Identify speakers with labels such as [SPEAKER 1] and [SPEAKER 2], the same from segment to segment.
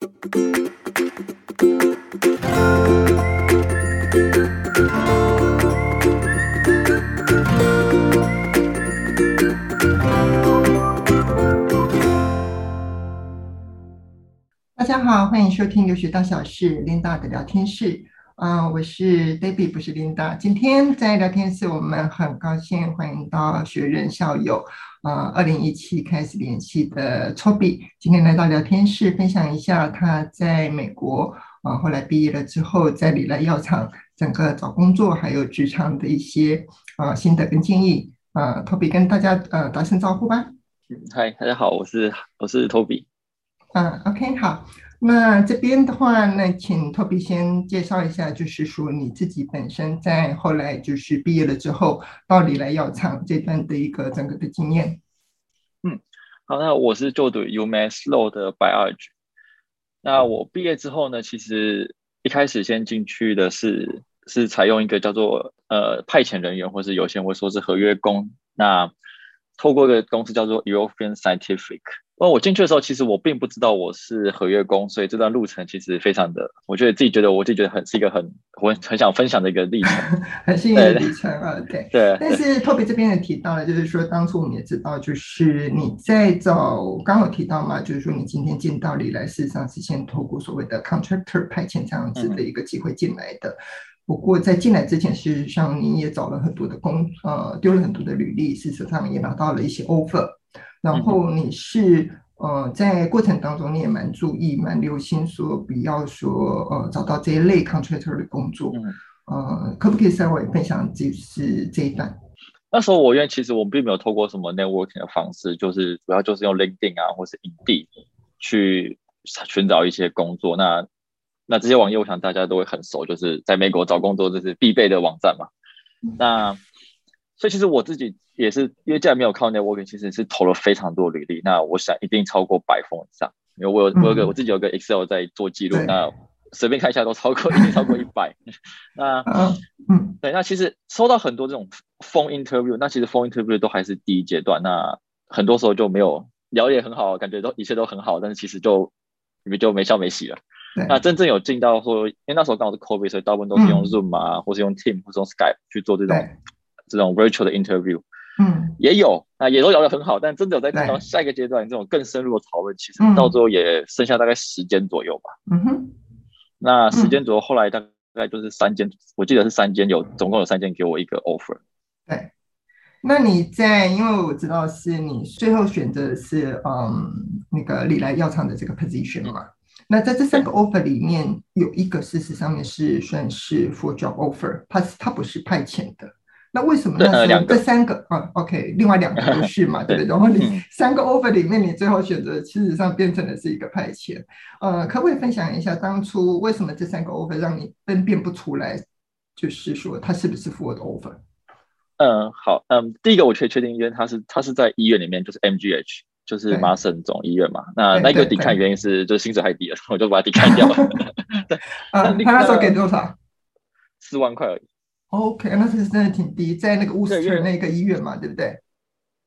[SPEAKER 1] 大家好，欢迎收听留学大小事 Linda 的聊天室。啊、呃，我是 Debbie，不是 Linda。今天在聊天室，我们很高兴欢迎到学人校友，啊、呃，二零一七开始联系的 Toby，今天来到聊天室，分享一下他在美国啊、呃，后来毕业了之后，在礼来药厂整个找工作还有职场的一些啊、呃、心得跟建议。啊、呃，Toby 跟大家呃打声招呼吧。
[SPEAKER 2] 嗨，大家好，我是我是 Toby。
[SPEAKER 1] 嗯，OK，好。那这边的话，那请 Toby 先介绍一下，就是说你自己本身在后来就是毕业了之后，到底来药厂这段的一个整个的经验。
[SPEAKER 2] 嗯，好，那我是就读 UMass Law 的 Biology。那我毕业之后呢，其实一开始先进去的是是采用一个叫做呃派遣人员，或是有些人会说是合约工。那透过一个公司叫做 Eurofins Scientific。那我进去的时候，其实我并不知道我是合约工，所以这段路程其实非常的，我觉得自己觉得我自己觉得很是一个很我很想分享的一个历程，
[SPEAKER 1] 很幸运的历程啊，对
[SPEAKER 2] 对。
[SPEAKER 1] 但是 Toby 这边也提到了，就是说当初我们也知道，就是你在找刚有提到嘛，就是说你今天进到里来，事实上是先透过所谓的 contractor 派遣这样子的一个机会进来的。嗯、不过在进来之前，事实上你也找了很多的工，呃，丢了很多的履历，事实上也拿到了一些 offer。然后你是呃，在过程当中你也蛮注意、蛮留心，说不要说呃找到这一类 contractor 的工作，呃，可不可以稍微分享就是这一段？
[SPEAKER 2] 那时候我因为其实我并没有透过什么 networking 的方式，就是主要就是用 LinkedIn 啊，或是 Indeed 去寻找一些工作。那那这些网页我想大家都会很熟，就是在美国找工作这是必备的网站嘛。那所以其实我自己也是，因为既然没有靠 networking，其实是投了非常多履历。那我想一定超过百封以上，因为我有我有个我自己有个 Excel 在做记录，那随便看一下都超过一定超过一百。那嗯，对，那其实收到很多这种 phone interview，那其实 phone interview 都还是第一阶段，那很多时候就没有聊也很好，感觉都一切都很好，但是其实就就没消没息了。那真正有进到说，因为那时候刚好是 COVID，所以大部分都是用 Zoom 啊，嗯、或是用 Team 或是用 Skype 去做这种。这种 virtual 的 interview，嗯，也有，那也都聊得很好，但真的有在看到下一个阶段这种更深入的讨论，其实到最后也剩下大概十间左右吧。嗯哼，那十间左右，后来大概就是三间，我记得是三间有，总共有三间给我一个 offer。
[SPEAKER 1] 对，那你在，因为我知道是你最后选择的是嗯那个礼来药厂的这个 position 嘛，那在这三个 offer 里面有一个事实上面是算是 full job offer，它它不是派遣的。那为什么那时候这三个啊，OK，另外两个不是嘛，对不对？然后你三个 offer 里面，你最后选择，事实上变成的是一个派遣。呃，可不可以分享一下当初为什么这三个 offer 让你分辨不出来，就是说它是不是 full 的 offer？
[SPEAKER 2] 嗯，好，嗯，第一个我确确定，因为它是它是在医院里面，就是 MGH，就是麻省总医院嘛。那那个 decline 原因是就是薪水太低了，我就把它 decline 掉了。对，
[SPEAKER 1] 啊，他那时候给多少？
[SPEAKER 2] 四万块而已。
[SPEAKER 1] OK，那是真的挺低，在那个乌斯特那个医院嘛，对不对？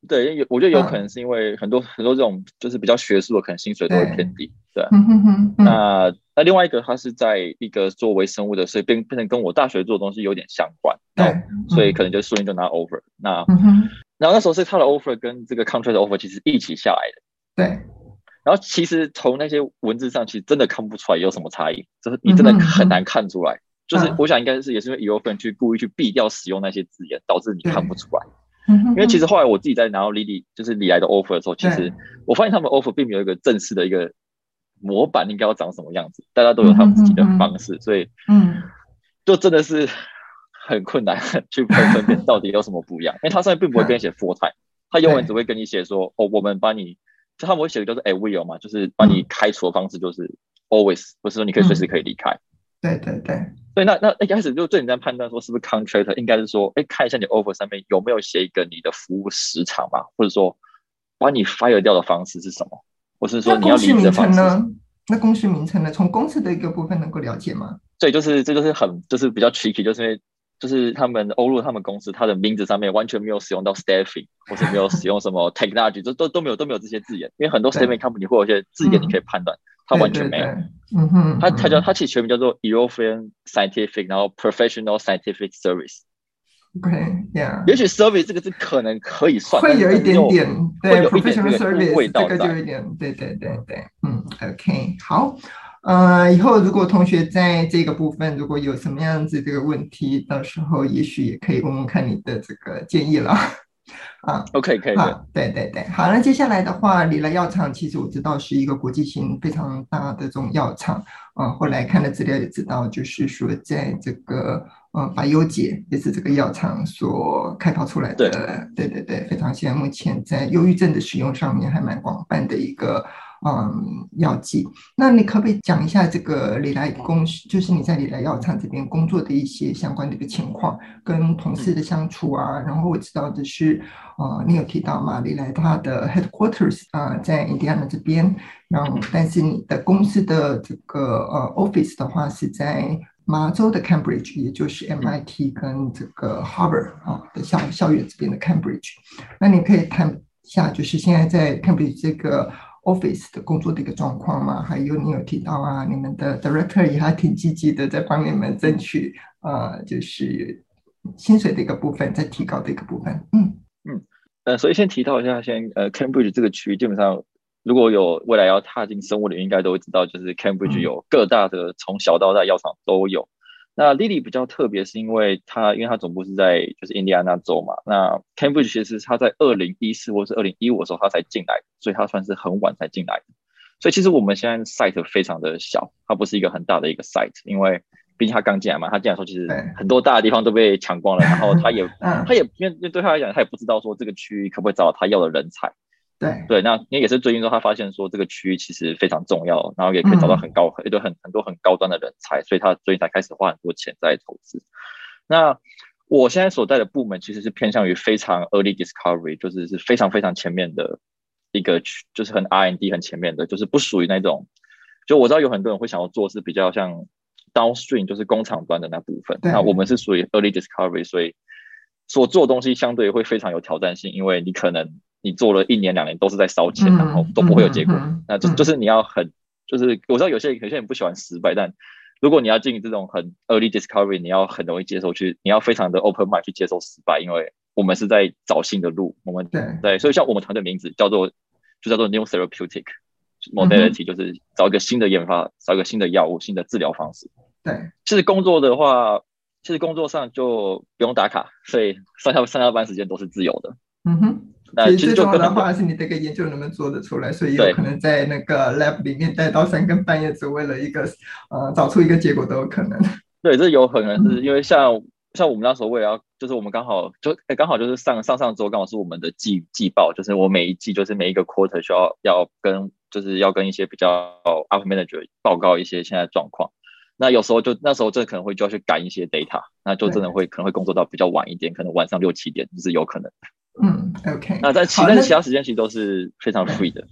[SPEAKER 2] 对，有我觉得有可能是因为很多、嗯、很多这种就是比较学术的，可能薪水都会偏低，对。嗯哼哼。那那另外一个，他是在一个做微生物的，所以变变成跟我大学做的东西有点相关，对。所以可能就顺利就拿 offer。那、嗯、然后那时候是他的 offer 跟这个 contract offer 其实一起下来的，对。然后其实从那些文字上，其实真的看不出来有什么差异，就是你真的很难看出来。就是我想应该是也是因为 Eurofins 去故意去避掉使用那些字眼，导致你看不出来。因为其实后来我自己在拿到 Lily 就是李来的 offer 的时候，其实我发现他们 offer 并没有一个正式的一个模板，应该要长什么样子，大家都有他们自己的方式，所以嗯，就真的是很困难去分分辨到底有什么不一样。因为他上面并不会跟你写 full time，他英文只会跟你写说哦，我们帮你，就他们会写的就是 at will 嘛，就是把你开除的方式就是 always，不是说你可以随时可以离开。
[SPEAKER 1] 对对对。
[SPEAKER 2] 所以，那那一开始就最简单判断说是不是 contract，应该是说，哎，看一下你 offer 上面有没有写一个你的服务时长嘛，或者说把你 fire 掉的方式是什么，或是说你要离职的方式呢？
[SPEAKER 1] 那公司名称呢？从公司的一个部分能够了解吗？
[SPEAKER 2] 对，就是这就是很就是比较 tricky，就是因为就是他们欧陆他们公司，他的名字上面完全没有使用到 staffing，或是没有使用什么 technology，都都都没有都没有这些字眼，因为很多 staffing company 会有一些字眼你可以判断。它完全没有。
[SPEAKER 1] 嗯哼，
[SPEAKER 2] 它它叫它其实全名叫做 European Scientific，然后 Professional Scientific Service。
[SPEAKER 1] OK，Yeah。
[SPEAKER 2] 也许 Service 这个字可能可以算，
[SPEAKER 1] 会有一点点对
[SPEAKER 2] Professional
[SPEAKER 1] Service 这个就有一点，对对对对，嗯，OK，好。呃，以后如果同学在这个部分如果有什么样子这个问题，到时候也许也可以问问看你的这个建议了。啊
[SPEAKER 2] ，OK，可以，
[SPEAKER 1] 好，对对对，好，那接下来的话，礼来药厂其实我知道是一个国际性非常大的这种药厂，啊，后来看了资料也知道，就是说在这个呃百优解也是这个药厂所开发出来的，对对对对，非常现在目前在忧郁症的使用上面还蛮广泛的一个。嗯，药剂。那你可不可以讲一下这个礼来公司，就是你在礼来药厂这边工作的一些相关的一个情况，跟同事的相处啊？然后我知道的是，呃，你有提到嘛，礼来他的 headquarters 啊，呃，在印第安纳这边，然后但是你的公司的这个呃 office 的话是在麻州的 Cambridge，也就是 MIT 跟这个 Harvard 啊的校校园这边的 Cambridge。那你可以谈一下，就是现在在 Cambridge 这个。Office 的工作的一个状况嘛，还有你有提到啊，你们的 Director 也还挺积极的，在帮你们争取呃，就是薪水的一个部分，在提高的一个部分。嗯
[SPEAKER 2] 嗯呃，所以先提到一下，先呃，Cambridge 这个区域基本上，如果有未来要踏进生物领域，应该都会知道，就是 Cambridge 有各大的从小到大药厂都有。那 Lilly 比较特别，是因为它因为它总部是在就是印第安纳州嘛。那 Cambridge 其实它在二零一四或是二零一五的时候它才进来，所以它算是很晚才进来的。所以其实我们现在 site 非常的小，它不是一个很大的一个 site，因为毕竟它刚进来嘛。它进来的时候其实很多大的地方都被抢光了，然后他也 他也因为对他来讲，他也不知道说这个区域可不可以找到他要的人才。
[SPEAKER 1] 对
[SPEAKER 2] 对，那因为也是最近说他发现说这个区域其实非常重要，然后也可以找到很高、嗯、一堆很很多很高端的人才，所以他最近才开始花很多钱在投资。那我现在所在的部门其实是偏向于非常 early discovery，就是是非常非常前面的一个区，就是很 R n d 很前面的，就是不属于那种。就我知道有很多人会想要做是比较像 downstream，就是工厂端的那部分。那我们是属于 early discovery，所以所做的东西相对会非常有挑战性，因为你可能。你做了一年两年都是在烧钱，然后都不会有结果。那就就是你要很，就是我知道有些有些人不喜欢失败，但如果你要进这种很 early discovery，你要很容易接受去，你要非常的 open mind 去接受失败，因为我们是在找新的路。我们对对，所以像我们团队名字叫做就叫做 New Therapeutic Modality，就是找一个新的研发，找一个新的药物、新的治疗方式。
[SPEAKER 1] 对，
[SPEAKER 2] 其实工作的话，其实工作上就不用打卡，所以上下上下班时间都是自由的。
[SPEAKER 1] 嗯哼。那其实最重要的话是你这个研究能不能做得出来，所以有可能在那个 lab 里面待到三更半夜，只为了一个呃找出一个结果都有可能。
[SPEAKER 2] 对，这有可能是因为像、嗯、像我们那时候我也要，就是我们刚好就哎刚好就是上上上周刚好是我们的季季报，就是我每一季就是每一个 quarter 需要要跟就是要跟一些比较 upper manager 报告一些现在状况。那有时候就那时候这可能会就要去赶一些 data，那就真的会可能会工作到比较晚一点，可能晚上六七点就是有可能。
[SPEAKER 1] 嗯，OK。
[SPEAKER 2] 那在其他其他时间其实都是非常 free 的。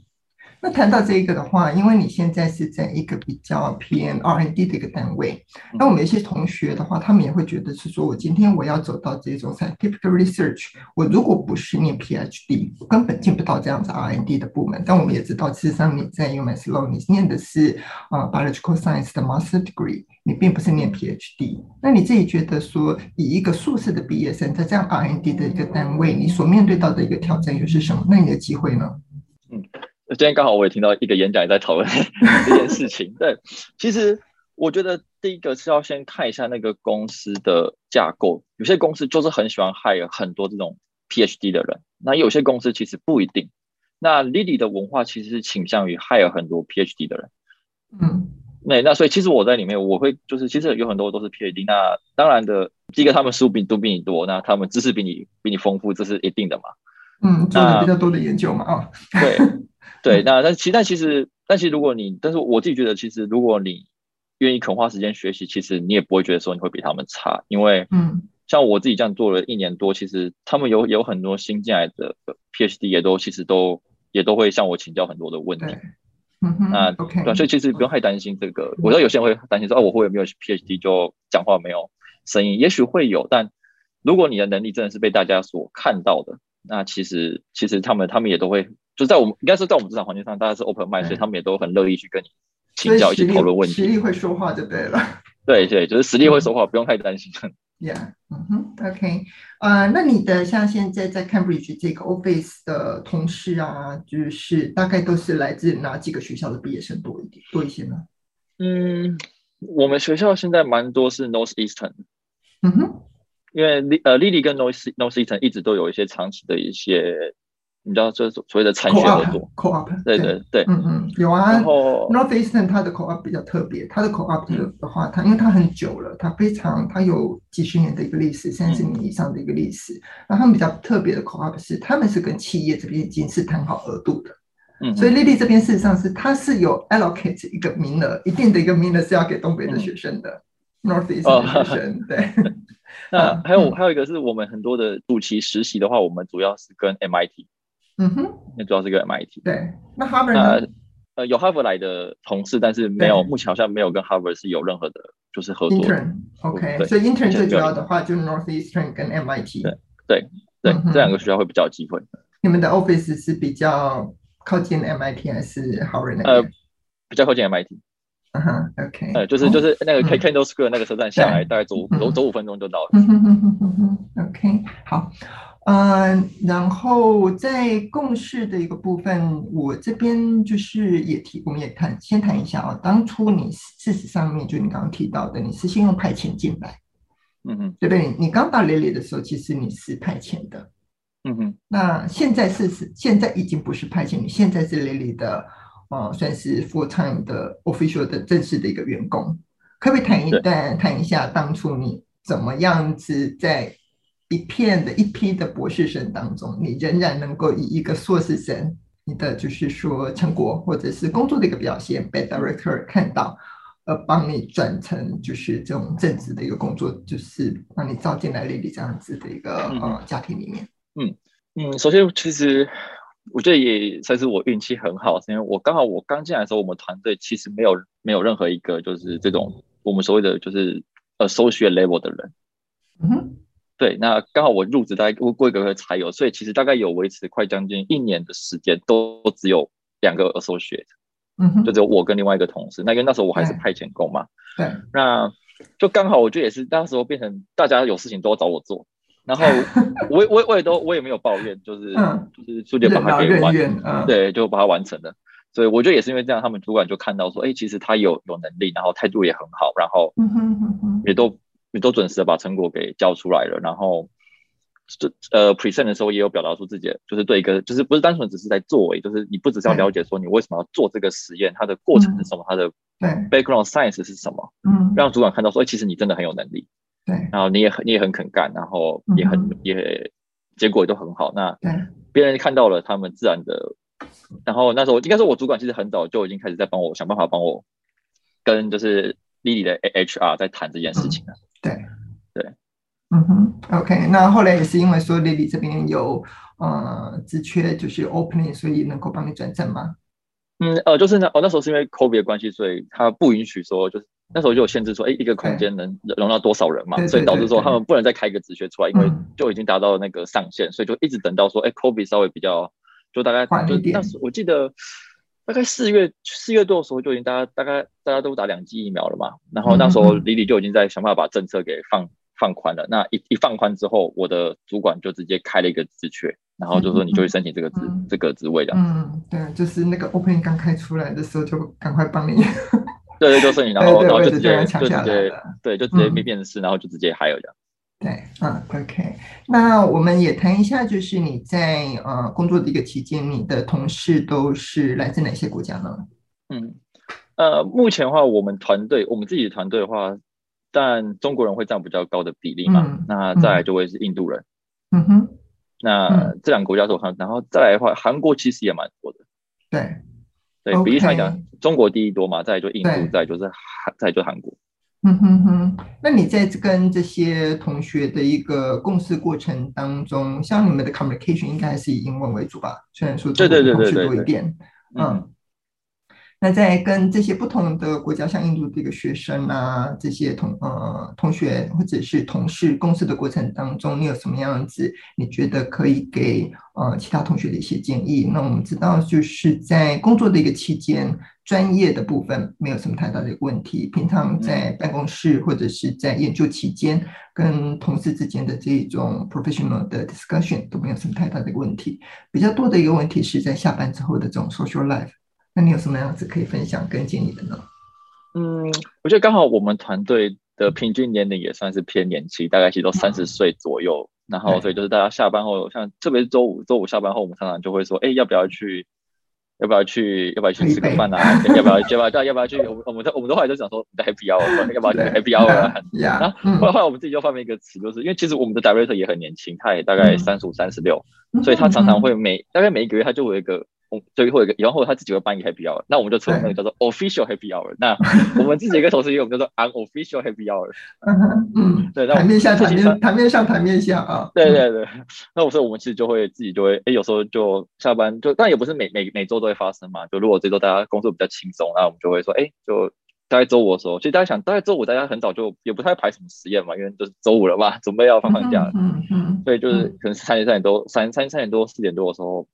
[SPEAKER 1] 那谈到这个的话，因为你现在是在一个比较偏 R&D 的一个单位，那我们一些同学的话，他们也会觉得是说，我今天我要走到这种 scientific research，我如果不是念 PhD，我根本进不到这样子 R&D 的部门。但我们也知道，事实上你在 UMass Lowell，你念的是啊 biological science 的 master degree，你并不是念 PhD。那你自己觉得说，以一个硕士的毕业生在这样 R&D 的一个单位，你所面对到的一个挑战又是什么？那你的机会呢？
[SPEAKER 2] 嗯。今天刚好我也听到一个演讲也在讨论 这件事情。对，其实我觉得第一个是要先看一下那个公司的架构。有些公司就是很喜欢 hire 很多这种 PhD 的人，那有些公司其实不一定。那 Lilly 的文化其实是倾向于 hire 很多 PhD 的人。
[SPEAKER 1] 嗯，
[SPEAKER 2] 那那所以其实我在里面我会就是其实有很多都是 PhD。那当然的，第一个他们书比都比你多，那他们知识比你比你丰富，这是一定的嘛。
[SPEAKER 1] 嗯，做了比较多的研究嘛啊。
[SPEAKER 2] 对。对，那但其但其实，但其实如果你，但是我自己觉得，其实如果你愿意肯花时间学习，其实你也不会觉得说你会比他们差，因为，嗯，像我自己这样做了一年多，其实他们有有很多新进来的 PhD 也都其实都也都会向我请教很多的问题，
[SPEAKER 1] 嗯哼，
[SPEAKER 2] 那
[SPEAKER 1] OK，
[SPEAKER 2] 对，所以其实不用太担心这个。我知道有些人会担心说，哦，我会有没有 PhD 就讲话没有声音，也许会有，但如果你的能力真的是被大家所看到的，那其实其实他们他们也都会。就在我们应该是在我们职场环境上，大家是 open mind，所以他们也都很乐意去跟你请教一起讨论问题。
[SPEAKER 1] 实力会说话就对了。
[SPEAKER 2] 对对，就是实力会说话，嗯、不用太担心。
[SPEAKER 1] Yeah，嗯哼，OK，呃、uh，那你的像现在在 Cambridge 这个 Office 的同事啊，就是大概都是来自哪几个学校的毕业生多一点，多一些呢？
[SPEAKER 2] 嗯，我们学校现在蛮多是 Northeastern。
[SPEAKER 1] 嗯哼，
[SPEAKER 2] 因为呃，Lilly 跟 North Northeastern 一直都有一些长期的一些。你知道这所谓的产学合作
[SPEAKER 1] ，Co-op，
[SPEAKER 2] 对对对，
[SPEAKER 1] 嗯嗯，有啊。然后 Northeastern 它的 Co-op 比较特别，它的 Co-op 的话，它因为它很久了，它非常它有几十年的一个历史，三十年以上的一个历史。然后他们比较特别的 Co-op 是，他们是跟企业这边已经是谈好额度的。嗯，所以 Lilly 这边事实上是它是有 allocate 一个名额，一定的一个名额是要给东北的学生的，Northeastern 的学生。对。
[SPEAKER 2] 那还有还有一个是我们很多的暑期实习的话，我们主要是跟 MIT。
[SPEAKER 1] 嗯哼，
[SPEAKER 2] 那主要是个 MIT。
[SPEAKER 1] 对，那哈佛
[SPEAKER 2] 呢？呃，有哈佛来的同事，但是没有，目前好像没有跟哈佛是有任何的，就是合作。
[SPEAKER 1] OK，所以 Intern 最主要的话就是 Northeastern 跟 MIT。
[SPEAKER 2] 对对对，这两个学校会比较有机会。
[SPEAKER 1] 你们的 Office 是比较靠近 MIT 还是哈佛那边？
[SPEAKER 2] 呃，比较靠近 MIT。
[SPEAKER 1] 嗯哼，OK。
[SPEAKER 2] 呃，就是就是那个 Kendall Square 那个车站下来，大概走走走五分钟就到了。
[SPEAKER 1] 嗯哼哼哼哼，OK，好。嗯，然后在共事的一个部分，我这边就是也提，我们也谈，先谈一下啊。当初你事实上面就你刚刚提到的，你是先用派遣进来，
[SPEAKER 2] 嗯哼，
[SPEAKER 1] 对不对？你刚到 Lilly 的时候，其实你是派遣的，
[SPEAKER 2] 嗯哼。
[SPEAKER 1] 那现在是是现在已经不是派遣，你现在是 Lilly 的，呃，算是 full time 的 official 的正式的一个员工，可不可以谈一段，谈一下当初你怎么样子在？一片的一批的博士生当中，你仍然能够以一个硕士生，你的就是说成果或者是工作的一个表现被 director 看到，呃帮你转成就是这种正职的一个工作，就是帮你招进来 Lilly 这样子的一个呃家庭里面。
[SPEAKER 2] 嗯嗯，首先其实我觉得也算是我运气很好，因为我刚好我刚进来的时候，我们团队其实没有没有任何一个就是这种我们所谓的就是 associate level 的人。
[SPEAKER 1] 嗯哼。
[SPEAKER 2] 对，那刚好我入职大概过一个月才有，所以其实大概有维持快将近一年的时间，都只有两个 associate，
[SPEAKER 1] 嗯哼，
[SPEAKER 2] 就只有我跟另外一个同事。那因为那时候我还是派遣工嘛，
[SPEAKER 1] 对，
[SPEAKER 2] 那就刚好我觉得也是那时候变成大家有事情都要找我做，然后我我我也都我也没有抱怨，就是、嗯、就是直接把它给完对，就把它完成了。所以我觉得也是因为这样，他们主管就看到说，哎，其实他有有能力，然后态度也很好，然后也都。你都准时的把成果给交出来了，然后，这呃 present 的时候也有表达出自己，就是对一个，就是不是单纯只是在作为，就是你不只是要了解说你为什么要做这个实验，它的过程是什么，它的 background science 是什么，
[SPEAKER 1] 嗯，
[SPEAKER 2] 让主管看到说，其实你真的很有能力，
[SPEAKER 1] 对，
[SPEAKER 2] 然后你也很你也很肯干，然后也很也结果也都很好，那别人看到了，他们自然的，然后那时候应该说我主管其实很早就已经开始在帮我想办法帮我跟就是 Lilly 的 HR 在谈这件事情了。
[SPEAKER 1] 对。
[SPEAKER 2] 对，
[SPEAKER 1] 嗯哼，OK，那后来也是因为说 Lilly 这边有呃职缺就是 opening，所以能够帮你转正吗？
[SPEAKER 2] 嗯呃，就是那哦那时候是因为 COVID 的关系，所以他不允许说，就是那时候就有限制说，哎，一个空间能容纳多少人嘛，所以导致说他们不能再开一个职缺出来，因为就已经达到了那个上限，嗯、所以就一直等到说，哎，COVID 稍微比较就大概就那时我记得。大概四月四月多的时候就已经大家大概大家都打两剂疫苗了嘛，然后那时候 Lilly 就已经在想办法把政策给放放宽了。那一一放宽之后，我的主管就直接开了一个职缺，然后就说你就去申请这个职、嗯、这个职位的。
[SPEAKER 1] 嗯，对，就是那个 opening 刚开出来的时候就赶快帮你。
[SPEAKER 2] 对对，就申请，然后然后就直接就直接对就直接没面试，然后就直接 hire 这样。
[SPEAKER 1] 对，嗯，OK，那我们也谈一下，就是你在呃工作的一个期间，你的同事都是来自哪些国家呢？
[SPEAKER 2] 嗯，呃，目前的话，我们团队，我们自己的团队的话，但中国人会占比较高的比例嘛，嗯、那再来就会是印度人。
[SPEAKER 1] 嗯哼，
[SPEAKER 2] 那这两个国家是我看，然后再来的话，韩国其实也蛮多的。
[SPEAKER 1] 对，
[SPEAKER 2] 对，比例上来讲，中国第一多嘛，再来就印度，再来就是韩，再来就韩国。
[SPEAKER 1] 嗯哼哼，那你在跟这些同学的一个共事过程当中，像你们的 communication 应该还是以英文为主吧？虽然说中国同学多一点，嗯，那在跟这些不同的国家，像印度的一个学生啊，这些同呃同学或者是同事共事的过程当中，你有什么样子？你觉得可以给呃其他同学的一些建议？那我们知道，就是在工作的一个期间，专业的部分没有什么太大的一个问题。平常在办公室或者是在研究期间，跟同事之间的这种 professional 的 discussion 都没有什么太大的一个问题。比较多的一个问题是在下班之后的这种 social life。那你有什么样子可以分享跟建议的呢？
[SPEAKER 2] 嗯，我觉得刚好我们团队的平均年龄也算是偏年轻，大概其实都三十岁左右。嗯、然后所以就是大家下班后，像特别是周五，周五下班后，我们常常就会说，哎，要不要去？要不要去？要不要去吃个饭啊？要不要？要不要？要不要去？我们我们的我们的后来就想说，Happy Hour，要不要去 Happy Hour？然后后来我们自己就发明一个词，就是因为其实我们的 Director 也很年轻，他也大概三十五、三十六，所以他常常会每大概每一个月他就会有一个。最后一个，然后他自己会办一个 happy hour，那我们就称那个叫做 official happy hour。那 我们自己一个同事也有，我们叫做 unofficial happy hour。
[SPEAKER 1] 嗯，对，台面下台面台面上台面下啊。
[SPEAKER 2] 对对对，那我说我们其实就会自己就会，哎，有时候就下班就，但也不是每每每周都会发生嘛。就如果这周大家工作比较轻松，那我们就会说，哎，就大概周五的时候，其实大家想，大概周五大家很早就也不太排什么实验嘛，因为就是周五了嘛，准备要放放假了。嗯嗯。所以就是可能三点三点多，三三三点多四点多的时候。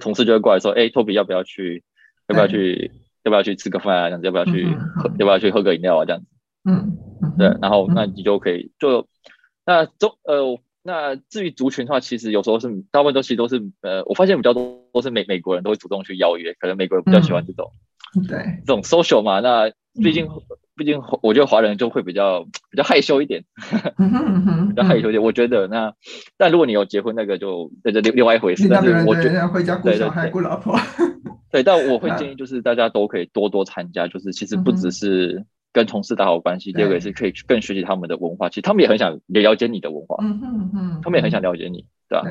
[SPEAKER 2] 同事就会过来说：“哎、欸，托比要不要去？要不要去？嗯、要不要去吃个饭啊？这样子要不要去？嗯、喝要不要去喝个饮料啊？这样子。嗯，嗯对。然后那你就可以就那中呃那至于族群的话，其实有时候是大部分都其实都是呃，我发现比较多都是美美国人都会主动去邀约，可能美国人比较喜欢这种、
[SPEAKER 1] 嗯、对
[SPEAKER 2] 这种 social 嘛。那毕竟。嗯”毕竟，我觉得华人就会比较比较害羞一点，比较害羞一点。我觉得那，但如果你有结婚，那个就那就另另外一回事。但是我觉得
[SPEAKER 1] 回家顾小孩、顾老婆。
[SPEAKER 2] 对，但我会建议就是大家都可以多多参加，就是其实不只是跟同事打好关系，第二个也是可以更学习他们的文化。其实他们也很想了解你的文化，嗯嗯嗯，他们也很想了解你，对吧？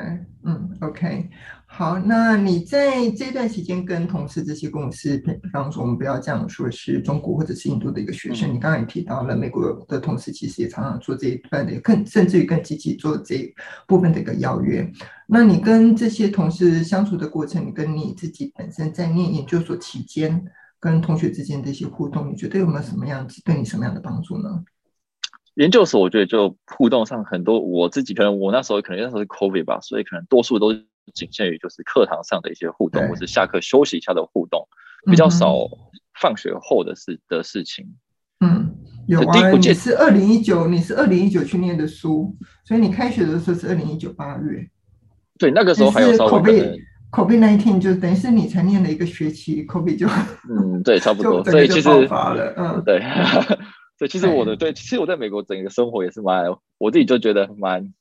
[SPEAKER 1] 嗯，OK。好，那你在这段时间跟同事这些公司，比方说我们不要这样说是中国或者是印度的一个学生，嗯、你刚刚也提到了美国的同事其实也常常做这一段的，更甚至于更积极做这一部分的一个邀约。那你跟这些同事相处的过程，你跟你自己本身在念研究所期间跟同学之间的一些互动，你觉得有没有什么样子对你什么样的帮助呢？
[SPEAKER 2] 研究所我觉得就互动上很多，我自己可能我那时候可能那时候是 COVID 吧，所以可能多数都是。仅限于就是课堂上的一些互动，或是下课休息一下的互动，比较少放学后的事的事情。
[SPEAKER 1] 嗯，有啊，你是二零一九，你是二零一九去念的书，所以你开学的时候是二零一九八月。
[SPEAKER 2] 对，那个时候还有稍微
[SPEAKER 1] COVID nineteen 就等于是你才念了一个学期，COVID 就
[SPEAKER 2] 嗯，对，差不多。所以其实发了
[SPEAKER 1] 嗯，
[SPEAKER 2] 对，所以其实我的对，其实我在美国整个生活也是蛮，我自己就觉得蛮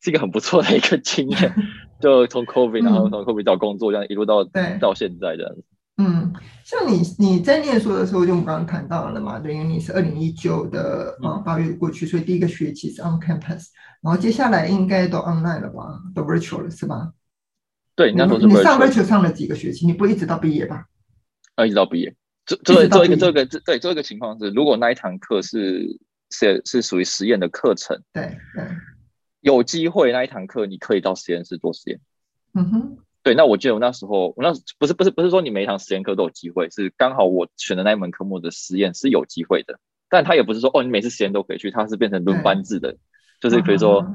[SPEAKER 2] 是一个很不错的一个经验。就从 COVID，然后从 COVID 找工作，这样一路到到现在这样子。
[SPEAKER 1] 嗯，像你你在念书的时候，就我们刚刚谈到了嘛，等于你是二零一九的啊八月过去，所以第一个学期是 on campus，然后接下来应该都 online 了吧，都 virtual 了是吧？
[SPEAKER 2] 对，那时候
[SPEAKER 1] 你上 virtual 上了几个学期？你不会一直到毕业吧？
[SPEAKER 2] 啊，一直到毕业。做做做一个这个对做一个情况是，如果那一堂课是是是属于实验的课程，
[SPEAKER 1] 对对。
[SPEAKER 2] 有机会那一堂课，你可以到实验室做实验。
[SPEAKER 1] 嗯哼，
[SPEAKER 2] 对。那我记得我那时候，我那不是不是不是说你每一堂实验课都有机会，是刚好我选的那一门科目的实验是有机会的。但他也不是说哦，你每次实验都可以去，他是变成轮班制的，就是比如说，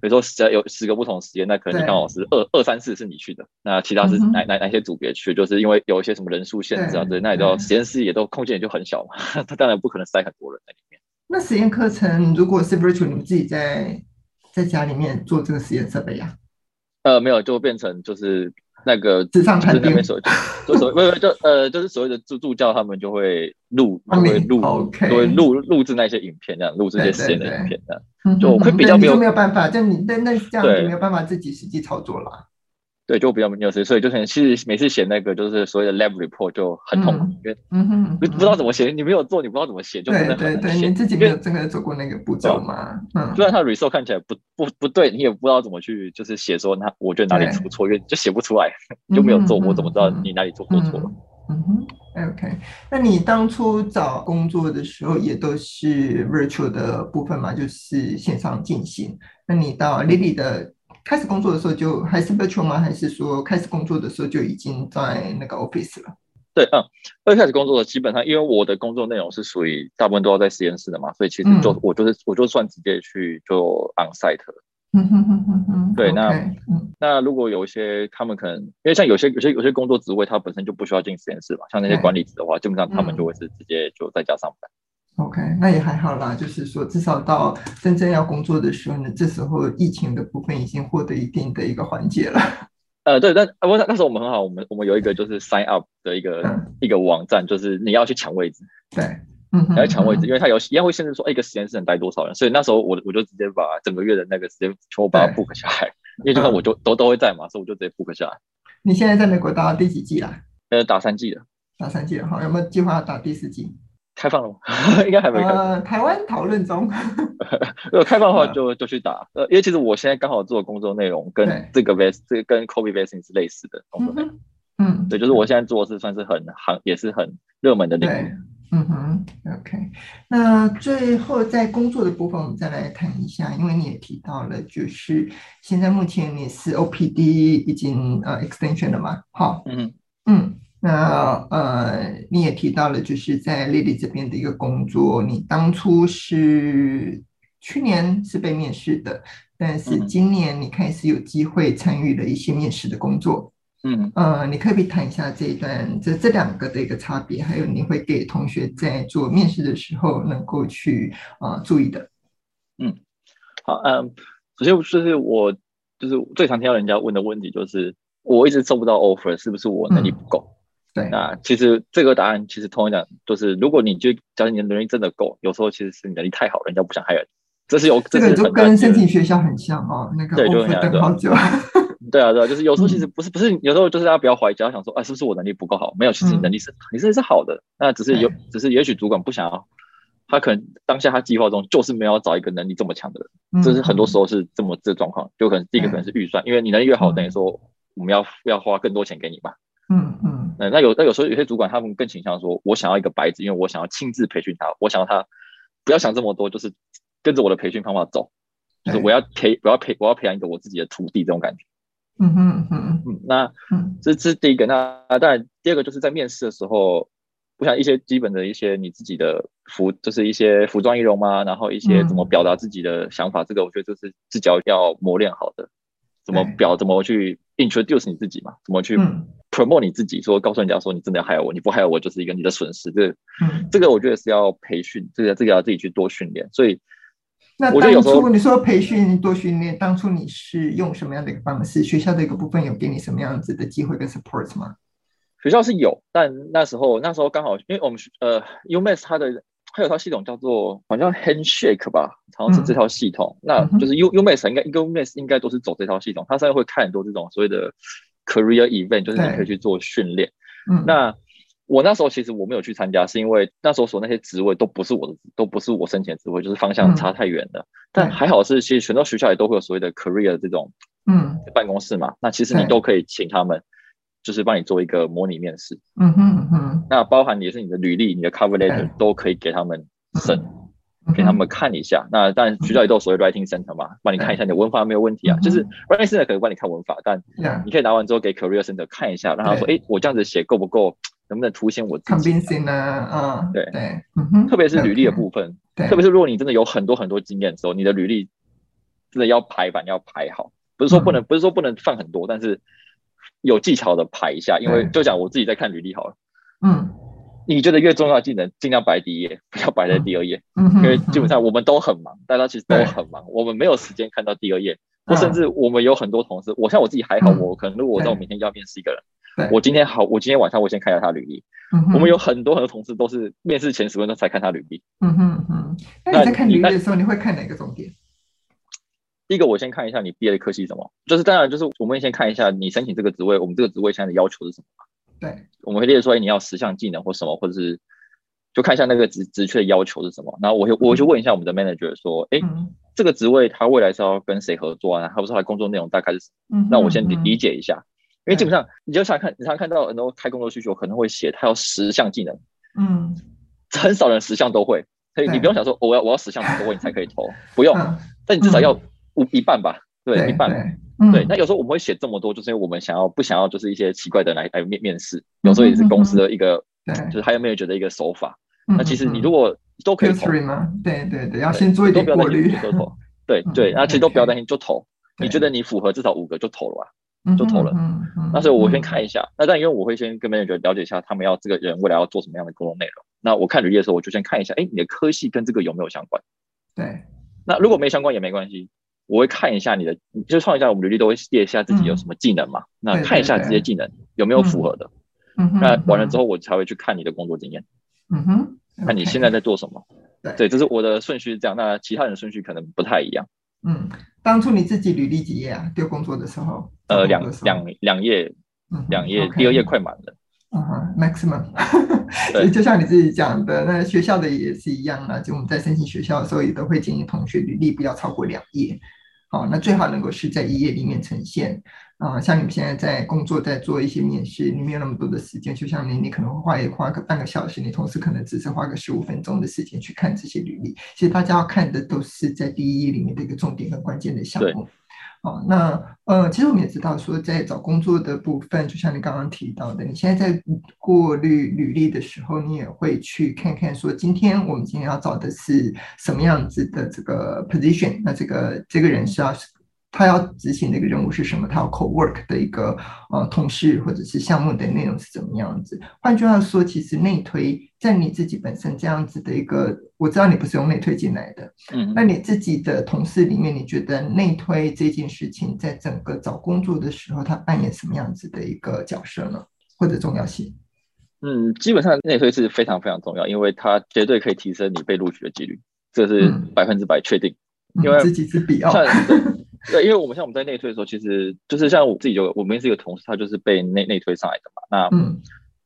[SPEAKER 2] 比如说十有十个不同实验，那可能你刚好是二二三四是你去的，那其他是哪哪哪些组别去？就是因为有一些什么人数限制啊，对，那也都实验室也都空间也就很小嘛，他当然不可能塞很多人在里面。
[SPEAKER 1] 那实验课程如果是 virtual，你们自己在？在家里面做这个实验设备呀？
[SPEAKER 2] 呃，没有，就变成就是那个
[SPEAKER 1] 纸上谈兵，
[SPEAKER 2] 就所谓没有就呃，就是所谓的助助教，他们就会录，就会录，就会录录制那些影片，这样录制一些实验的影片，这样就会比较没有
[SPEAKER 1] 没有办法，就你那那这样就没有办法自己实际操作了。
[SPEAKER 2] 对，就比较没有时，所以就可能其实每次写那个就是所谓的 lab report 就很痛苦，因为嗯哼，不知道怎么写，你没有做，你不知道怎么写，就真的很难写。
[SPEAKER 1] 你自己没有真的走过那个步骤吗？嗯，
[SPEAKER 2] 虽然他 result 看起来不不不对，你也不知道怎么去就是写说那我觉得哪里出错，因为就写不出来，就没有做，我怎么知道你哪里做过错了？
[SPEAKER 1] 嗯哼，OK，那你当初找工作的时候也都是 virtual 的部分嘛，就是线上进行。那你到 Lilly 的。开始工作的时候就还是 virtual 吗？还是说开始工作的时候就已经在那个 office 了？
[SPEAKER 2] 对，嗯，二开始工作的基本上，因为我的工作内容是属于大部分都要在实验室的嘛，所以其实就、嗯、我就是我就算直接去就 on site。嗯哼哼哼哼。对，那、那如果有一些他们可能因为像有些有些有些工作职位，他本身就不需要进实验室嘛，像那些管理职的话，基本上他们就会是直接就在家上班。
[SPEAKER 1] OK，那也还好啦，就是说至少到真正要工作的时候呢，这时候疫情的部分已经获得一定的一个缓解了。
[SPEAKER 2] 呃，对，但不过那时候我们很好，我们我们有一个就是 sign up 的一个、嗯、一个网站，就是你要去抢位置，
[SPEAKER 1] 对，嗯，
[SPEAKER 2] 你要抢位置，因为它有一样会限制说，哎，一个实验室能待多少人，所以那时候我我就直接把整个月的那个时间全部把它 book 下来，因为就算我就、嗯、都都会在嘛，所以我就直接 book 下来。
[SPEAKER 1] 你现在在美国打第几季啦？
[SPEAKER 2] 呃，打三季了。
[SPEAKER 1] 打三季了哈，有没有计划打第四季？
[SPEAKER 2] 开放了吗？应该还没开放。
[SPEAKER 1] 呃，台湾讨论中。
[SPEAKER 2] 如果开放的话，就就去打。呃，因为其实我现在刚好做的工作内容跟这个 vaccine，这个跟 COVID vaccine 是类似的工作内容。嗯，对，就是我现在做的是算是很行，也是很热门的领域。
[SPEAKER 1] 嗯哼，OK。那最后在工作的部分，我们再来谈一下，因为你也提到了，就是现在目前你是 OPD 已经呃 extension 了嘛？好，嗯嗯。那呃，你也提到了，就是在 Lilly 这边的一个工作，你当初是去年是被面试的，但是今年你开始有机会参与了一些面试的工作。嗯，呃，你可以谈一下这一段这这两个的一个差别，还有你会给同学在做面试的时候能够去啊、呃、注意的。
[SPEAKER 2] 嗯，好，嗯，首先就是我就是最常听到人家问的问题，就是我一直收不到 offer，是不是我能力不够？嗯
[SPEAKER 1] 对，
[SPEAKER 2] 那其实这个答案其实通常讲，就是如果你就假如你的能力真的够，有时候其实是你能力太好，人家不想 hire 你，这是有这个
[SPEAKER 1] 就跟申请学校很像哦，那个对，就等好久。
[SPEAKER 2] 对啊，对啊，就是有时候其实不是不是，有时候就是大家不要怀疑，只要想说，啊，是不是我能力不够好？没有，其实你能力是，你是是好的，那只是有，只是也许主管不想要，他可能当下他计划中就是没有找一个能力这么强的人，这是很多时候是这么这状况，就可能第一个可能是预算，因为你能力越好，等于说我们要要花更多钱给你嘛。嗯嗯，那有那有时候有些主管他们更倾向说，我想要一个白纸，因为我想要亲自培训他，我想要他不要想这么多，就是跟着我的培训方法走，就是我要培我要培我要培养一个我自己的徒弟这种感觉。嗯嗯嗯嗯，那这这是第一个，那当然第二个就是在面试的时候，我想一些基本的一些你自己的服，就是一些服装仪容嘛，然后一些怎么表达自己的想法，这个我觉得就是自己要磨练好的，怎么表怎么去 introduce 你自己嘛，怎么去。Promote 你自己，说告诉人家说你真的要 hire 我，你不 hire 我就是一个你的损失。这这个我觉得是要培训，这个这个要自己去多训练。所以，
[SPEAKER 1] 那当初你说培训多训练，当初你是用什么样的一个方式？学校的一个部分有给你什么样子的机会跟 support 吗？
[SPEAKER 2] 学校是有，但那时候那时候刚好，因为我们呃 UMass 它的它有套系统叫做好像 Handshake 吧，好像是这套系统。嗯、那就是 U UMass 应该 UMass 应该都是走这套系统，它上面会看很多这种所谓的。Career event 就是你可以去做训练。嗯，那我那时候其实我没有去参加，是因为那时候所那些职位都不是我的，都不是我申请的职位，就是方向差太远了。嗯、但还好是，其实全多学校也都会有所谓的 career 的这种嗯办公室嘛。那其实你都可以请他们，就是帮你做一个模拟面试。嗯哼嗯哼。那包含也是你的履历、你的 cover letter 都可以给他们审。给他们看一下，那当然学校也都有所谓 writing center 嘛，帮你看一下你的文法没有问题啊。就是 writing center 可以帮你看文法，但你可以拿完之后给 career center 看一下，让他说，哎，我这样子写够不够，能不能凸显我自己
[SPEAKER 1] ？convincing 呢？嗯，
[SPEAKER 2] 对。对，特别是履历的部分，特别是如果你真的有很多很多经验的时候，你的履历真的要排版要排好，不是说不能，不是说不能放很多，但是有技巧的排一下，因为就讲我自己在看履历好了，嗯。你觉得越重要的技能，尽量摆第一页，不要摆在第二页。嗯，因为基本上我们都很忙，大家其实都很忙，我们没有时间看到第二页。或甚至我们有很多同事，我像我自己还好，我可能如果我知道我明天要面试一个人，我今天好，我今天晚上我先看一下他履历。我们有很多很多同事都是面试前十分钟才看他履历。嗯哼哼。
[SPEAKER 1] 那你在看履历的时候，你会看哪个重点？
[SPEAKER 2] 第一个，我先看一下你毕业的科系是什么，就是当然就是我们先看一下你申请这个职位，我们这个职位现在的要求是什么。
[SPEAKER 1] 对，
[SPEAKER 2] 我们会列出来你要十项技能或什么，或者是就看一下那个职职缺的要求是什么。然后我就我就问一下我们的 manager 说，哎、嗯，这个职位他未来是要跟谁合作啊？他不知道他工作内容大概是什么？那、嗯、我先理理解一下，因为基本上你就想看，你常看到很多开工作需求可能会写他要十项技能，嗯，很少人十项都会，所以你不用想说我要我要十项都会你才可以投，不用，但你至少要五一半吧，对，一半。
[SPEAKER 1] 嗯，
[SPEAKER 2] 对。那有时候我们会写这么多，就是因为我们想要不想要就是一些奇怪的来来面面试，有时候也是公司的一个，
[SPEAKER 1] 对，
[SPEAKER 2] 就是还有没有觉得一个手法。那其实你如果都可以投
[SPEAKER 1] 吗？对对对，要先做一点过滤。
[SPEAKER 2] 都投，对对，那其实都不要担心，就投。你觉得你符合至少五个就投了吧，就投了。那所以我先看一下。那但因为我会先跟 manager 了解一下他们要这个人未来要做什么样的工作内容。那我看履历的时候，我就先看一下，哎，你的科系跟这个有没有相关？
[SPEAKER 1] 对。
[SPEAKER 2] 那如果没相关也没关系，我会看一下你的，就创一下我们履历都会列一下自己有什么技能嘛。那看一下这些技能有没有符合的。嗯哼那完了之后，我才会去看你的工作经验。
[SPEAKER 1] 嗯哼。
[SPEAKER 2] 那你现在在做什么？
[SPEAKER 1] 对，
[SPEAKER 2] 对，这是我的顺序是这样。那其他人的顺序可能不太一样。
[SPEAKER 1] 嗯，当初你自己履历几页啊？丢工作的时候？
[SPEAKER 2] 呃，两两两页，两页，第二页快满了。
[SPEAKER 1] 嗯哼，maximum。就像你自己讲的，那学校的也是一样啊。就我们在申请学校的时候，也都会建议同学履历不要超过两页。好，那最好能够是在一页里面呈现。啊、呃，像你们现在在工作，在做一些面试，你没有那么多的时间。就像你，你可能会花也花个半个小时，你同时可能只是花个十五分钟的时间去看这些履历。其实大家要看的都是在第一页里面的一个重点和关键的项目。好，那呃，其实我们也知道说，在找工作的部分，就像你刚刚提到的，你现在在过滤履历的时候，你也会去看看说，今天我们今天要找的是什么样子的这个 position，那这个这个人是要。他要执行的一个任务是什么？他要 co-work 的一个呃同事或者是项目的内容是怎么样子？换句话说，其实内推在你自己本身这样子的一个，我知道你不是用内推进来的，嗯，那你自己的同事里面，你觉得内推这件事情在整个找工作的时候，它扮演什么样子的一个角色呢？或者重要性？
[SPEAKER 2] 嗯，基本上内推是非常非常重要，因为它绝对可以提升你被录取的几率，这是百分之百确定。
[SPEAKER 1] 嗯、因为自己是比较。
[SPEAKER 2] 对，因为我们像我们在内推的时候，其实就是像我自己就我们是一个同事，他就是被内内推上来的嘛。那、嗯、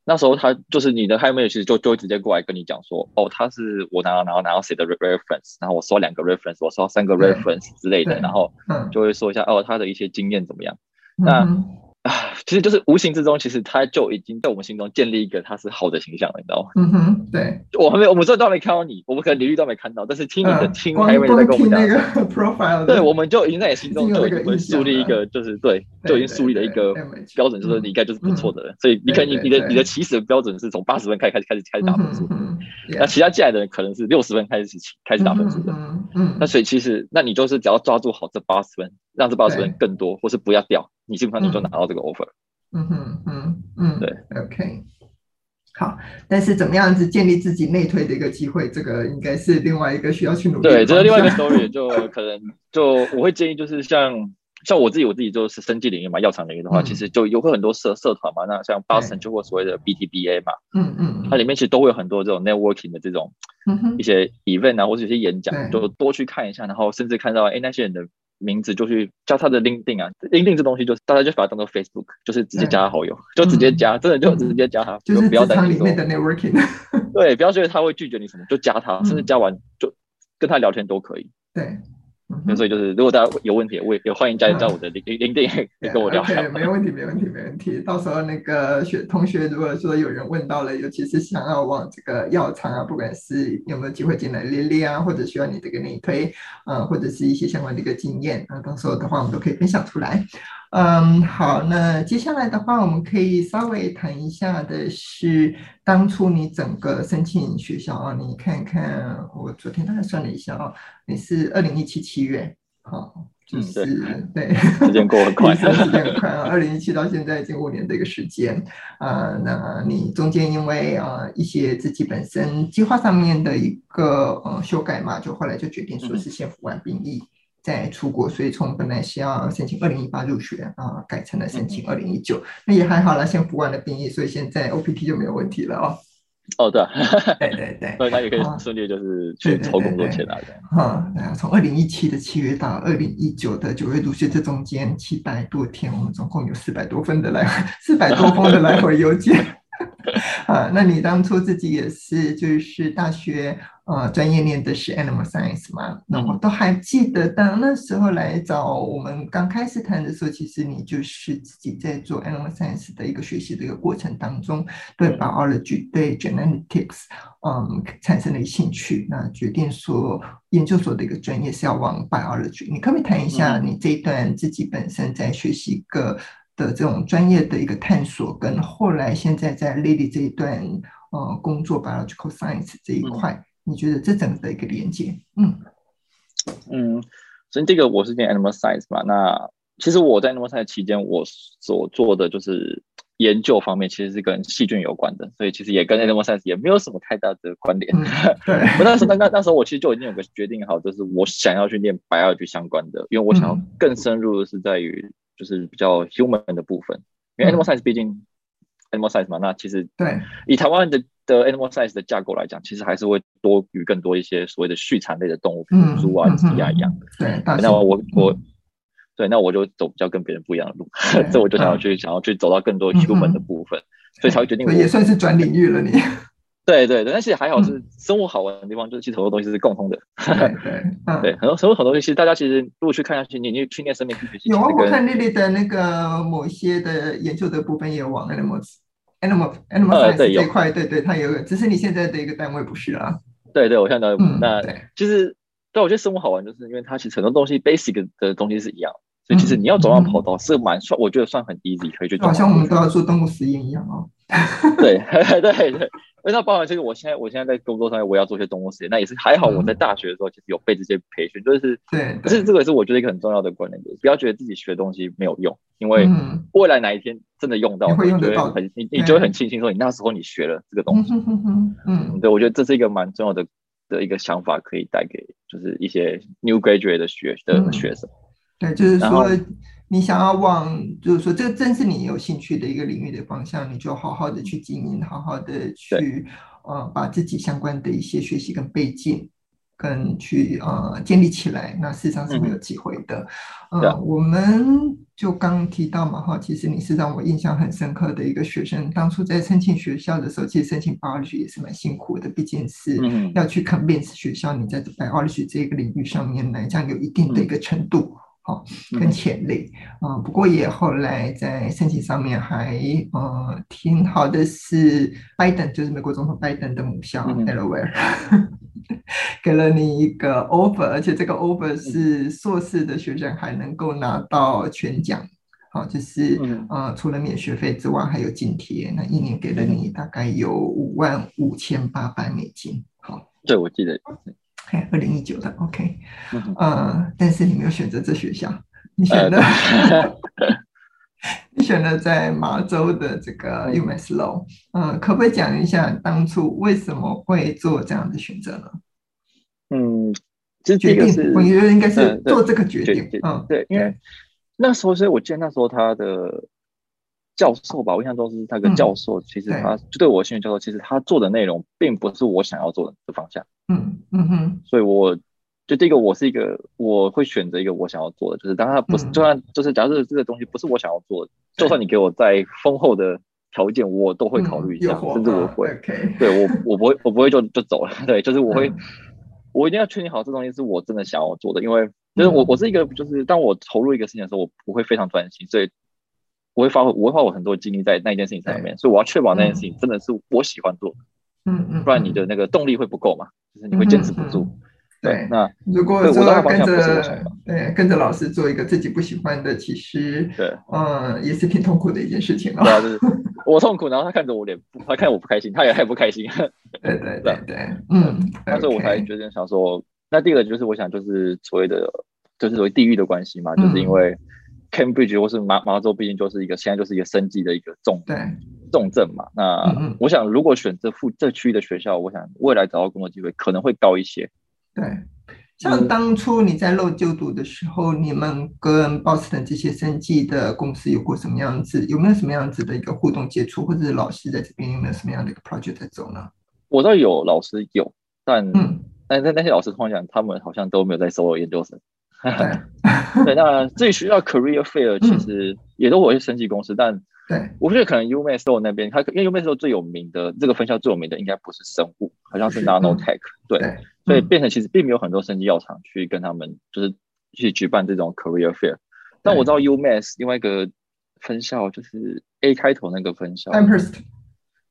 [SPEAKER 2] 那时候他就是你的 hiring manager 其实就就会直接过来跟你讲说，哦，他是我拿到拿到拿到谁的 reference，然后我收两个 reference，我收三个 reference 之类的，然后就会说一下哦，他的一些经验怎么样。嗯、那啊，其实就是无形之中，其实他就已经在我们心中建立一个他是好的形象了，你知道吗？
[SPEAKER 1] 嗯哼，对，
[SPEAKER 2] 我还没，我们这都没看到你，我们可能履历都没看到，但是听你的听还没在跟我们
[SPEAKER 1] 讲 profile，
[SPEAKER 2] 对，我们就已经在你心中就已经会树立一个，就是对，就已经树立了一个标准，就是你应该就是不错的人，所以你看你你的你的起始的标准是从八十分开开始开始开始打分数，那其他进来的人可能是六十分开始起开始打分数的，嗯，那所以其实那你就是只要抓住好这八十分，让这八十分更多，或是不要掉。你基本上你就拿到这个 offer，
[SPEAKER 1] 嗯哼嗯嗯，
[SPEAKER 2] 对
[SPEAKER 1] ，OK，好，但是怎么样子建立自己内推的一个机会，这个应该是另外一个需要去努力。
[SPEAKER 2] 对，这是另外一个 story，就可能就我会建议，就是像像我自己，我自己就是生技领域嘛，药厂领域的话，嗯、其实就有会很多社社团嘛，那像 Boston 就会所谓的 BTBA 嘛，嗯嗯，它里面其实都会有很多这种 networking 的这种一些 event 啊，或者一些演讲，就多去看一下，然后甚至看到哎那些人的。名字就去加他的 LinkedIn 啊，LinkedIn 这东西就是大家就把它当做 Facebook，就是直接加他好友，就直接加，真的就直接加他，
[SPEAKER 1] 就是
[SPEAKER 2] 不要担
[SPEAKER 1] 心
[SPEAKER 2] 对，不要觉得他会拒绝你什么，就加他，甚至加完就跟他聊天都可以。
[SPEAKER 1] 对，
[SPEAKER 2] 所以就是如果大家有问题，我也也欢迎加加我的 LinkedIn，跟我聊。
[SPEAKER 1] 对，没问题，没问题，没问题。到时候那个学同学，如果说有人问到了，尤其是想要往这个药厂啊，不管是有没有机会进来练练啊，或者需要你这个内推嗯，或者是一些相关的一个经验啊，到时候的话我们都可以分享出来。嗯，好，那接下来的话，我们可以稍微谈一下的是，当初你整个申请学校啊，你看看，我昨天大概算了一下啊，你是二零一七七月，好，就是、嗯、对，对
[SPEAKER 2] 时间过很 快，
[SPEAKER 1] 时间很快啊，二零一七到现在已经五年的一个时间啊，那你中间因为啊一些自己本身计划上面的一个呃修改嘛，就后来就决定说是先服完兵役。嗯再出国，所以从本来是要申请二零一八入学啊，改成了申请二零一九，那也还好了，先服完了兵役，所以现在 OPT 就没有问题了哦。
[SPEAKER 2] 哦，对，
[SPEAKER 1] 对对对，
[SPEAKER 2] 所以他也可以顺利就是去抽工作签了的。
[SPEAKER 1] 哈，从二零一七的七月到二零一九的九月入学，这中间七百多天，我们总共有四百多封的来，四百多封的来回邮件。啊，那你当初自己也是，就是大学呃专业念的是 Animal Science 嘛？那我都还记得，当那时候来找我们刚开始谈的时候，其实你就是自己在做 Animal Science 的一个学习的一个过程当中，对 Biology 对 Genetics 嗯产生了兴趣，那决定说研究所的一个专业是要往 Biology。你可不可以谈一下你这一段自己本身在学习一个？的这种专业的一个探索，跟后来现在在 Lilly 这一段呃工作 biological science 这一块，嗯、你觉得这整个的一个连接？嗯
[SPEAKER 2] 嗯，所以这个我是念 animal science 嘛，那其实我在 animal science 期间，我所做的就是研究方面，其实是跟细菌有关的，所以其实也跟 animal science 也没有什么太大的关联。
[SPEAKER 1] 嗯、对，
[SPEAKER 2] 我那时候那那时候我其实就已经有个决定好，就是我想要去念 biology 相关的，因为我想要更深入的是在于。就是比较 human 的部分，因为 animal science 毕竟 animal science 嘛，那其实
[SPEAKER 1] 对
[SPEAKER 2] 以台湾的的 animal science 的架构来讲，其实还是会多于更多一些所谓的畜产类的动物，比如猪啊、鸡啊一样。
[SPEAKER 1] 对，
[SPEAKER 2] 那我我对，那我就走比较跟别人不一样的路，这 我就想要去想要去走到更多 human 的部分，所以才会决定我
[SPEAKER 1] 也算是转领域了你。
[SPEAKER 2] 对对对，但是还好是生物好玩的地方，嗯、就是其实很多东西是共通的。
[SPEAKER 1] 对对，嗯、
[SPEAKER 2] 对，很多生物很多东西，其实大家其实如果去看下去，你你去念生命科学，
[SPEAKER 1] 有啊，我看 Lilly 的那个某些的研究的部分也往 animals animal animal science 这一块，对对，它也有，只是你现在的一个单位不是啊。
[SPEAKER 2] 对对，我现在单位不是。
[SPEAKER 1] 嗯、
[SPEAKER 2] 那
[SPEAKER 1] 对
[SPEAKER 2] 就是，对，我觉得生物好玩，就是因为它其实很多东西 basic 的东西是一样，所以其实你要走上跑道是蛮算，我觉得算很 easy 可以去。
[SPEAKER 1] 好像我们都要做动物实验一样哦。
[SPEAKER 2] 对 对对。那包含这个，我现在我现在在工作上面，我要做一些动物实验，那也是还好。我在大学的时候其实有被这些培训，就是
[SPEAKER 1] 对。
[SPEAKER 2] 可是这个也是我觉得一个很重要的观念，就是不要觉得自己学东西没有用，因为未来哪一天真的用到，你会用，很你你就会很庆幸说你那时候你学了这个东西。嗯，对，我觉得这是一个蛮重要的的一个想法，可以带给就是一些 new graduate 的学的学生。
[SPEAKER 1] 对，就是说。你想要往，就是说，这个正是你有兴趣的一个领域的方向，你就好好的去经营，好好的去，呃，把自己相关的一些学习跟背景，跟去呃建立起来，那事实上是没有机会的。嗯、呃，我们就刚提到嘛，哈，其实你是让我印象很深刻的一个学生，当初在申请学校的时候，其实申请 biology 也是蛮辛苦的，毕竟是要去 convince 学校你在 biology 这个领域上面来讲有一定的一个程度。好，跟潜力，嗯、呃，不过也后来在申请上面还，呃，挺好的是拜登，就是美国总统拜登的母校 Delaware，给了你一个 offer，而且这个 offer 是硕士的学生还能够拿到全奖，好，就是呃，除了免学费之外还有津贴，那一年给了你大概有五万五千八百美金，好，
[SPEAKER 2] 对，我记得。
[SPEAKER 1] 二零一九的，OK，呃，但是你没有选择这学校，你选了，呃、你选了在马州的这个 UMass Lowell，呃，可不可以讲一下当初为什么会做这样的选择呢？
[SPEAKER 2] 嗯，这决定，
[SPEAKER 1] 我觉得应该是做这个决定，
[SPEAKER 2] 嗯，对，因为那时候，所以我记得那时候他的。教授吧，我印象中是那个教授，其实他就对我兴趣教授，其实他做的内容并不是我想要做的方向。
[SPEAKER 1] 嗯嗯哼，
[SPEAKER 2] 所以我就第一个，我是一个我会选择一个我想要做的，就是当他不是，就算就是假设这个东西不是我想要做的，就算你给我再丰厚的条件，我都会考虑一下，甚至我会，对我我不会我不会就就走了，对，就是我会我一定要确定好这东西是我真的想要做的，因为就是我我是一个就是当我投入一个事情的时候，我不会非常专心，所以。我会发挥，我会花我很多精力在那一件事情上面，所以我要确保那件事情真的是我喜欢做的，
[SPEAKER 1] 嗯嗯，
[SPEAKER 2] 不然你的那个动力会不够嘛，就是你会坚持不住。
[SPEAKER 1] 对，
[SPEAKER 2] 那
[SPEAKER 1] 如果说跟着对跟着老师做一个自己不喜欢的，其实
[SPEAKER 2] 对，
[SPEAKER 1] 嗯，也是挺痛苦的一件事情
[SPEAKER 2] 啊。对，我痛苦，然后他看着我脸，他看我不开心，他也很不开心。
[SPEAKER 1] 对对对对，嗯，
[SPEAKER 2] 那时候我才决定想说，那第二个就是我想就是所谓的就是所谓地域的关系嘛，就是因为。Cambridge 或是麻麻州，毕竟就是一个现在就是一个生计的一个重对重镇嘛。那我想，如果选这附这区域的学校，我想未来找到工作机会可能会高一些。
[SPEAKER 1] 对，像当初你在漏就读的时候，嗯、你们跟 Boston 这些生计的公司有过什么样子？有没有什么样子的一个互动接触，或者是老师在这边有没有什么样的一个 project 在走呢？
[SPEAKER 2] 我倒有老师有，但嗯，但但那些老师通常讲，他们好像都没有在收我研究生。对，那至于学校 career fair 其实也都有一些生技公司，但
[SPEAKER 1] 对，
[SPEAKER 2] 我觉得可能 UMass 那边，它因为 UMass 最有名的这个分校最有名的应该不是生物，好像是 Nanotech，对，对，所以变成其实并没有很多生技药厂去跟他们就是去举办这种 career fair。但我知道 UMass 另外一个分校就是 A 开头那个分校
[SPEAKER 1] ，Amherst，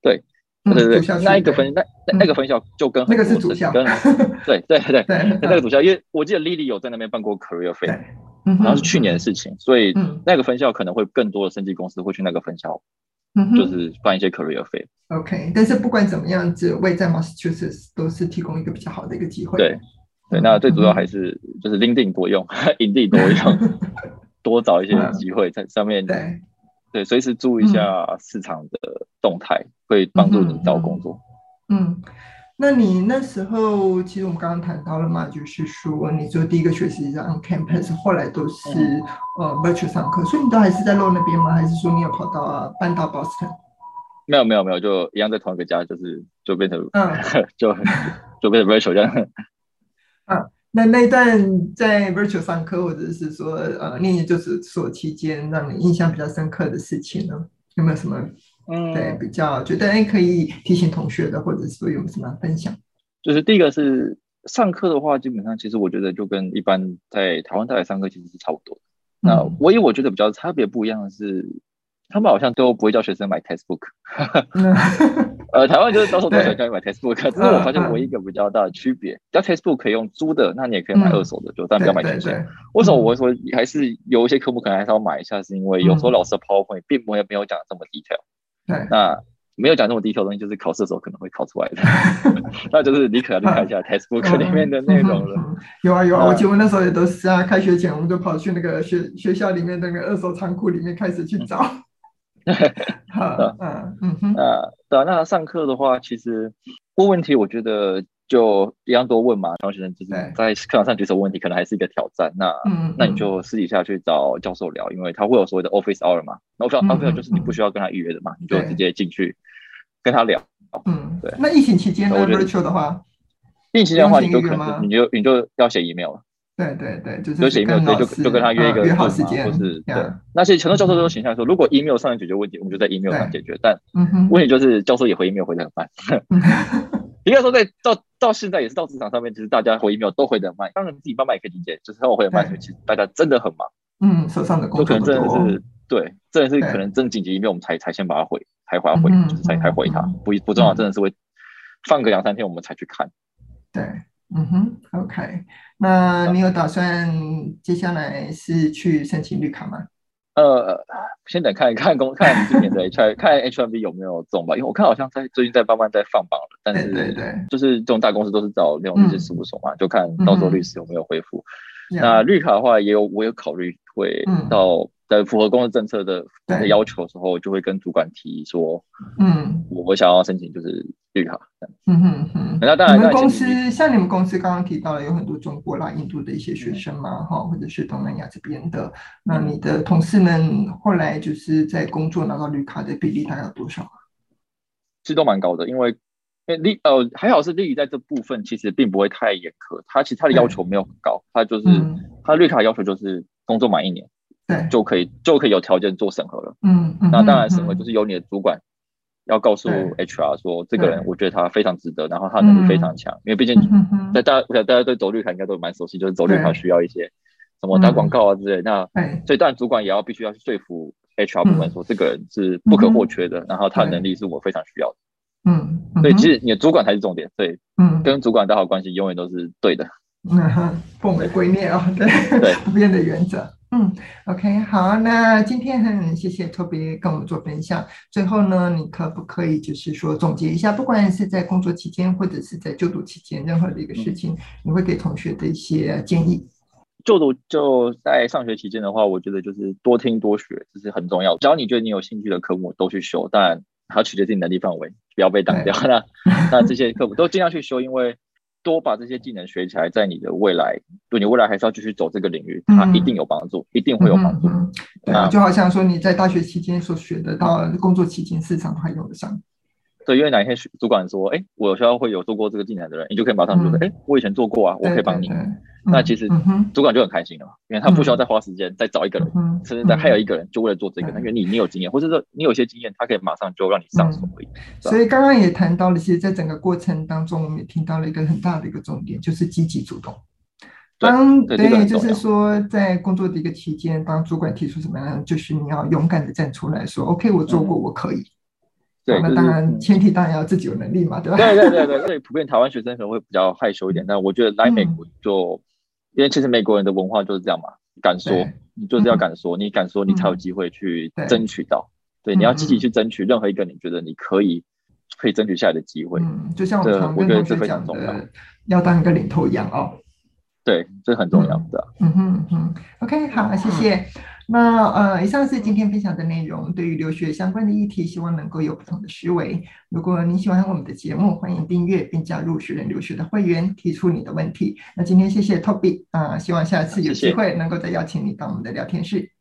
[SPEAKER 2] 对。对对对，那一个分那那那个分校就跟
[SPEAKER 1] 那个是主校，
[SPEAKER 2] 跟对对对对，那个主校，因为我记得 Lilly 有在那边办过 Career Fair，然后是去年的事情，所以那个分校可能会更多的升级公司会去那个分校，就是办一些 Career Fair。
[SPEAKER 1] OK，但是不管怎么样，只位在 Massachusetts 都是提供一个比较好的一个机会。
[SPEAKER 2] 对对，那最主要还是就是 LinkedIn 多用，Indeed 多用，多找一些机会在上面。对。对，随时注意一下市场的动态，嗯、会帮助你找工作
[SPEAKER 1] 嗯。嗯，那你那时候其实我们刚刚谈到了嘛，就是说你做第一个学期是 on campus，后来都是、嗯、呃 virtual 上课，所以你都还是在 Lo 那边吗？还是说你有跑到啊搬到 Boston？
[SPEAKER 2] 没有没有没有，就一样在同一个家，就是就变成嗯 就就变成 virtual 这样。
[SPEAKER 1] 嗯。那那一段在 virtual 上课，或者是说呃念研究所期间，让你印象比较深刻的事情呢？有没有什么嗯对比较觉得哎可以提醒同学的，或者是说有什么分享？
[SPEAKER 2] 就是第一个是上课的话，基本上其实我觉得就跟一般在台湾大学上课其实是差不多。的、那唯一我觉得比较差别不一样的是，他们好像都不会叫学生买 textbook。呃，台湾就是到时候都想叫你买 textbook，可是我发现唯一一个比较大的区别，叫 textbook 可以用租的，那你也可以买二手的，就但不要买全新。为什么我会说还是有一些科目可能还是要买一下？是因为有时候老师的 PowerPoint 并没有没有讲这么 detail。对，那没有讲这么 detail 的东西，就是考试的时候可能会考出来的。那就是你可能要看一下 textbook 里面的内容了。
[SPEAKER 1] 有啊有啊，我记得我那时候也都是啊，开学前我们就跑去那个学学校里面那个二手仓库里面开始去找。好，嗯嗯哼，那
[SPEAKER 2] 对那上课的话，其实问问题，我觉得就一样多问嘛。然后学生就是在课堂上举手问问题，可能还是一个挑战。那嗯，那你就私底下去找教授聊，因为他会有所谓的 office hour 嘛。那 office hour 就是你不需要跟他预约的嘛，你就直接进去跟他聊。
[SPEAKER 1] 嗯，对。那疫情期间呢？Virtual 的话，
[SPEAKER 2] 疫情期间的话，你就可能你就你就要写 email 了。
[SPEAKER 1] 对对对，就是写
[SPEAKER 2] email，就就跟他约一个
[SPEAKER 1] 约好时间，
[SPEAKER 2] 或是对。那些很多教授都形象说，如果 email 上能解决问题，我们就在 email 上解决。但问题就是教授也回 email 回的很慢。应该说，在到到现在也是到职场上面，其实大家回 email 都回的很慢。当然自己慢慢也可以理解，就是他们回的慢，其实大家真的很忙。
[SPEAKER 1] 嗯，手上的工作
[SPEAKER 2] 可能真的是对，真的是可能真紧急 email 我们才才先把它回，才回回，就是才才回他。不不重要，真的是会放个两三天我们才去看。
[SPEAKER 1] 对。嗯哼，OK，那你有打算接下来是去申请绿卡吗？
[SPEAKER 2] 呃，先等看一看公看今年的 H 看 H R B 有没有中吧，因为我看好像在最近在慢慢在放榜了，但是对对，就是这种大公司都是找那种律师事务所嘛，就看到时候律师有没有恢复。那绿卡的话，也有我有考虑会到。在符合公司政策的的要求的时候，就会跟主管提说，嗯，我我想要申请就是绿卡。嗯哼哼。那当然，
[SPEAKER 1] 你们公司像你们公司刚刚提到了有很多中国啦、印度的一些学生嘛，哈，或者是东南亚这边的。那你的同事们后来就是在工作拿到绿卡的比例大概有多少啊？
[SPEAKER 2] 其实都蛮高的，因为因为绿呃还好是利益在这部分其实并不会太严苛，他其实他的要求没有很高，他就是他绿卡要求就是工作满一年。就可以就可以有条件做审核了。嗯，那当然审核就是由你的主管要告诉 HR 说，这个人我觉得他非常值得，然后他能力非常强。因为毕竟在大家我想大家对走绿卡应该都蛮熟悉，就是走绿卡需要一些什么打广告啊之类。那所以当然主管也要必须要去说服 HR 部门说，这个人是不可或缺的，然后他的能力是我非常需要的。嗯，所以其实你的主管才是重点。对，嗯，跟主管打好关系永远都是对的。
[SPEAKER 1] 嗯，奉为圭臬啊，对。对，不变的原则。嗯，OK，好，那今天很谢谢 Toby 跟我们做分享。最后呢，你可不可以就是说总结一下，不管是在工作期间或者是在就读期间，任何的一个事情，你会给同学的一些建议？
[SPEAKER 2] 就读就在上学期间的话，我觉得就是多听多学，这是很重要。只要你觉得你有兴趣的科目都去修，但还要取决自己能力范围，不要被挡掉。那 那这些科目都尽量去修，因为。多把这些技能学起来，在你的未来，对你未来还是要继续走这个领域，它一定有帮助，一定会有帮助。
[SPEAKER 1] 对啊，就好像说你在大学期间所学的，到工作期间市场还用得上。
[SPEAKER 2] 对，因为哪一天主管说，哎，我有需要会有做过这个技能的人，你就可以马上说，哎，我以前做过啊，我可以帮你。那其实主管就很开心了嘛，因为他不需要再花时间再找一个人，甚至再还有一个人就为了做这个，因为你你有经验，或者说你有些经验，他可以马上就让你上手而已。
[SPEAKER 1] 所以刚刚也谈到了，其实在整个过程当中，我们也听到了一个很大的一个重点，就是积极主动。当对，就是说在工作的一个期间，当主管提出什么样，就是你要勇敢的站出来说，OK，我做过，我可以。对，那当然前提当然要自己有能力嘛，对吧？
[SPEAKER 2] 对对对对，所以普遍台湾学生可能会比较害羞一点，但我觉得来美国就。因为其实美国人的文化就是这样嘛，敢说，你就是要敢说，你敢说，你才有机会去争取到。对，你要积极去争取任何一个你觉得你可以可以争取下来的机会。
[SPEAKER 1] 嗯，就像我常跟同学讲的，要当一个领头羊哦。
[SPEAKER 2] 对，这很重要的。
[SPEAKER 1] 嗯哼嗯哼，OK，好，谢谢。那呃以上是今天分享的内容对于留学相关的议题希望能够有不同的思维。如果你喜欢我们的节目欢迎订阅并加入学人留学的会员提出你的问题。那今天谢谢 toby 啊希望下次有机会能够再邀请你到我们的聊天室。